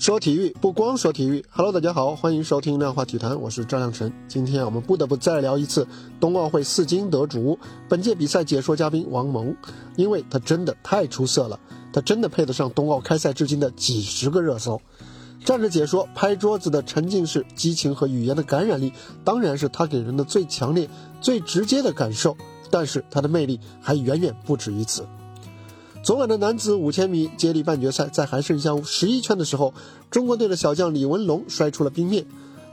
说体育不光说体育，Hello，大家好，欢迎收听量化体坛，我是赵亮晨。今天我们不得不再聊一次冬奥会四金得主、本届比赛解说嘉宾王蒙，因为他真的太出色了，他真的配得上冬奥开赛至今的几十个热搜。站着解说、拍桌子的沉浸式激情和语言的感染力，当然是他给人的最强烈、最直接的感受。但是他的魅力还远远不止于此。昨晚的男子五千米接力半决赛，在还剩下十一圈的时候，中国队的小将李文龙摔出了冰面。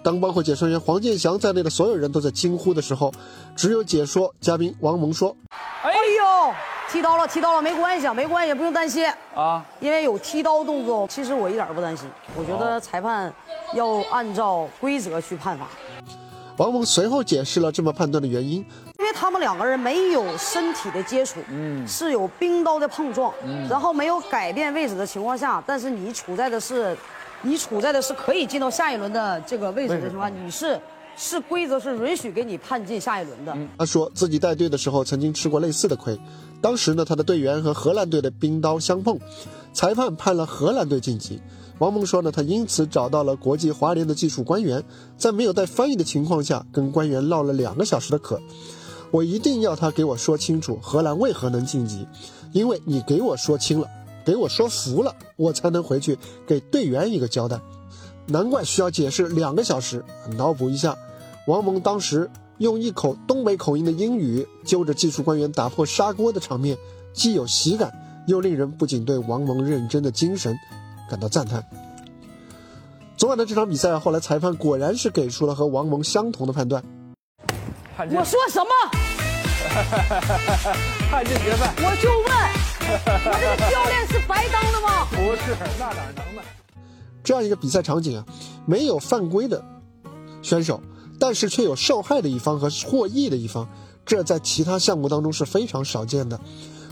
当包括解说员黄健翔在内的所有人都在惊呼的时候，只有解说嘉宾王蒙说：“哎呦，踢刀了，踢刀了，没关系，没关系，不用担心啊，因为有踢刀动作。其实我一点不担心，我觉得裁判要按照规则去判罚。”王蒙随后解释了这么判断的原因。他们两个人没有身体的接触，嗯，是有冰刀的碰撞，嗯，然后没有改变位置的情况下，但是你处在的是，你处在的是可以进到下一轮的这个位置的情况，你是是规则是允许给你判进下一轮的。他说自己带队的时候曾经吃过类似的亏，当时呢他的队员和荷兰队的冰刀相碰，裁判判了荷兰队晋级。王蒙说呢，他因此找到了国际滑联的技术官员，在没有带翻译的情况下，跟官员唠了两个小时的嗑。我一定要他给我说清楚荷兰为何能晋级，因为你给我说清了，给我说服了，我才能回去给队员一个交代。难怪需要解释两个小时。脑补一下，王蒙当时用一口东北口音的英语揪着技术官员打破砂锅的场面，既有喜感，又令人不仅对王蒙认真的精神感到赞叹。昨晚的这场比赛，后来裁判果然是给出了和王蒙相同的判断。我说什么？判进决赛。我就问，我这个教练是白当的吗？不是，那哪能呢？这样一个比赛场景啊，没有犯规的选手，但是却有受害的一方和获益的一方，这在其他项目当中是非常少见的。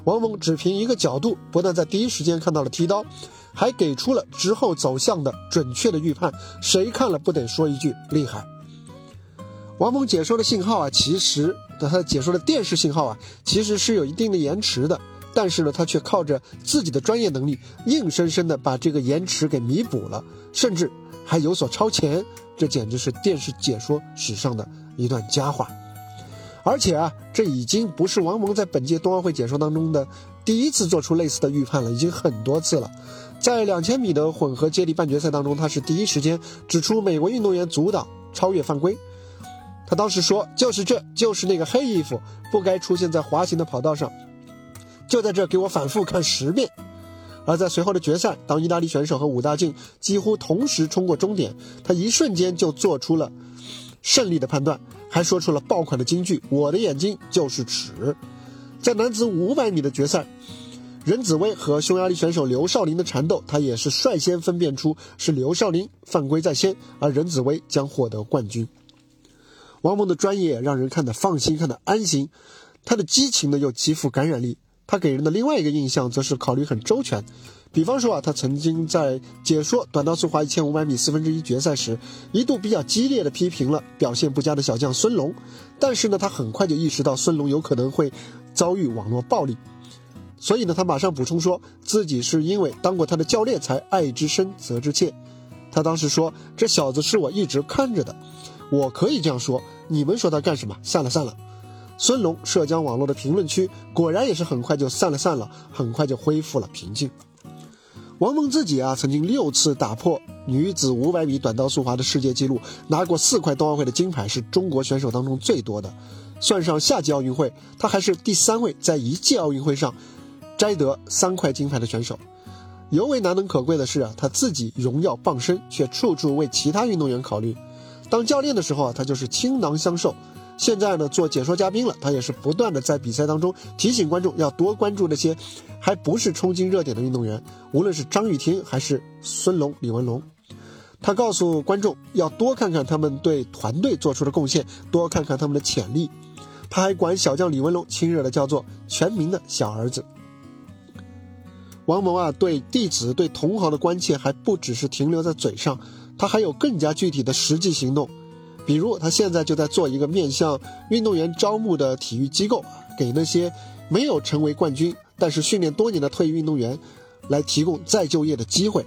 王蒙只凭一个角度，不但在第一时间看到了剃刀，还给出了之后走向的准确的预判，谁看了不得说一句厉害？王蒙解说的信号啊，其实他解说的电视信号啊，其实是有一定的延迟的，但是呢，他却靠着自己的专业能力，硬生生的把这个延迟给弥补了，甚至还有所超前，这简直是电视解说史上的一段佳话。而且啊，这已经不是王蒙在本届冬奥会解说当中的第一次做出类似的预判了，已经很多次了。在两千米的混合接力半决赛当中，他是第一时间指出美国运动员阻挡超越犯规。他当时说：“就是这，就是那个黑衣服，不该出现在滑行的跑道上，就在这给我反复看十遍。”而在随后的决赛，当意大利选手和武大靖几乎同时冲过终点，他一瞬间就做出了胜利的判断，还说出了爆款的金句：“我的眼睛就是尺。”在男子五百米的决赛，任子威和匈牙利选手刘少林的缠斗，他也是率先分辨出是刘少林犯规在先，而任子威将获得冠军。王蒙的专业让人看得放心，看得安心。他的激情呢又极富感染力。他给人的另外一个印象则是考虑很周全。比方说啊，他曾经在解说短道速滑一千五百米四分之一决赛时，一度比较激烈的批评了表现不佳的小将孙龙。但是呢，他很快就意识到孙龙有可能会遭遇网络暴力，所以呢，他马上补充说自己是因为当过他的教练才爱之深责之切。他当时说：“这小子是我一直看着的。”我可以这样说，你们说他干什么？散了散了。孙龙社交网络的评论区果然也是很快就散了散了，很快就恢复了平静。王蒙自己啊，曾经六次打破女子五百米短道速滑的世界纪录，拿过四块冬奥会的金牌，是中国选手当中最多的。算上夏季奥运会，他还是第三位在一届奥运会上摘得三块金牌的选手。尤为难能可贵的是啊，他自己荣耀傍身，却处处为其他运动员考虑。当教练的时候啊，他就是倾囊相授。现在呢，做解说嘉宾了，他也是不断的在比赛当中提醒观众要多关注那些还不是冲金热点的运动员，无论是张雨婷还是孙龙、李文龙。他告诉观众要多看看他们对团队做出的贡献，多看看他们的潜力。他还管小将李文龙亲热的叫做全民的小儿子。王蒙啊，对弟子、对同行的关切还不只是停留在嘴上。他还有更加具体的实际行动，比如他现在就在做一个面向运动员招募的体育机构，给那些没有成为冠军但是训练多年的退役运动员，来提供再就业的机会。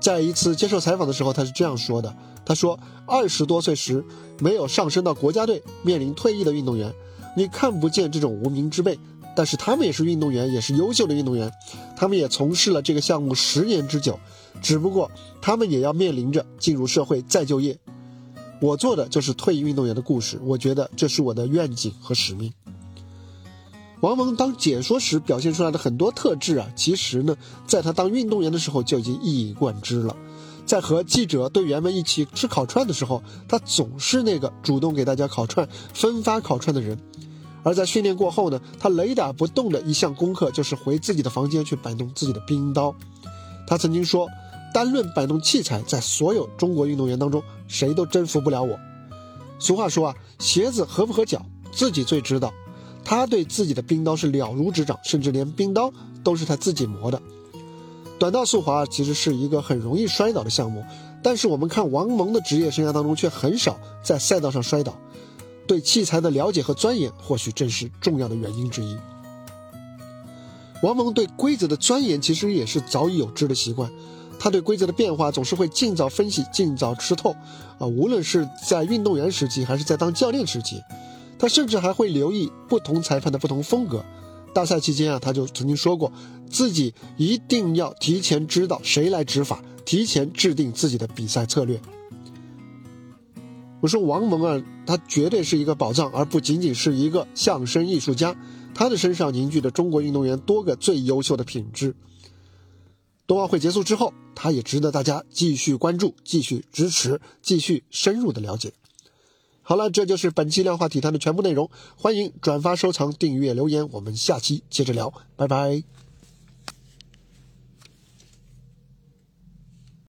在一次接受采访的时候，他是这样说的：“他说，二十多岁时没有上升到国家队，面临退役的运动员，你看不见这种无名之辈，但是他们也是运动员，也是优秀的运动员，他们也从事了这个项目十年之久，只不过他们也要面临着进入社会再就业。我做的就是退役运动员的故事，我觉得这是我的愿景和使命。”王蒙当解说时表现出来的很多特质啊，其实呢，在他当运动员的时候就已经一以贯之了。在和记者队员们一起吃烤串的时候，他总是那个主动给大家烤串、分发烤串的人。而在训练过后呢，他雷打不动的一项功课就是回自己的房间去摆弄自己的冰刀。他曾经说：“单论摆弄器材，在所有中国运动员当中，谁都征服不了我。”俗话说啊，鞋子合不合脚，自己最知道。他对自己的冰刀是了如指掌，甚至连冰刀都是他自己磨的。短道速滑其实是一个很容易摔倒的项目，但是我们看王蒙的职业生涯当中却很少在赛道上摔倒。对器材的了解和钻研，或许正是重要的原因之一。王蒙对规则的钻研其实也是早已有之的习惯，他对规则的变化总是会尽早分析、尽早吃透。啊，无论是在运动员时期，还是在当教练时期。他甚至还会留意不同裁判的不同风格。大赛期间啊，他就曾经说过，自己一定要提前知道谁来执法，提前制定自己的比赛策略。我说王蒙啊，他绝对是一个宝藏，而不仅仅是一个相声艺术家。他的身上凝聚着中国运动员多个最优秀的品质。冬奥会结束之后，他也值得大家继续关注、继续支持、继续深入的了解。好了，这就是本期量化体坛的全部内容。欢迎转发、收藏、订阅、留言，我们下期接着聊，拜拜。